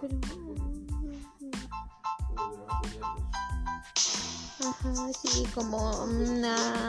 Pero. Ajá, sí, como una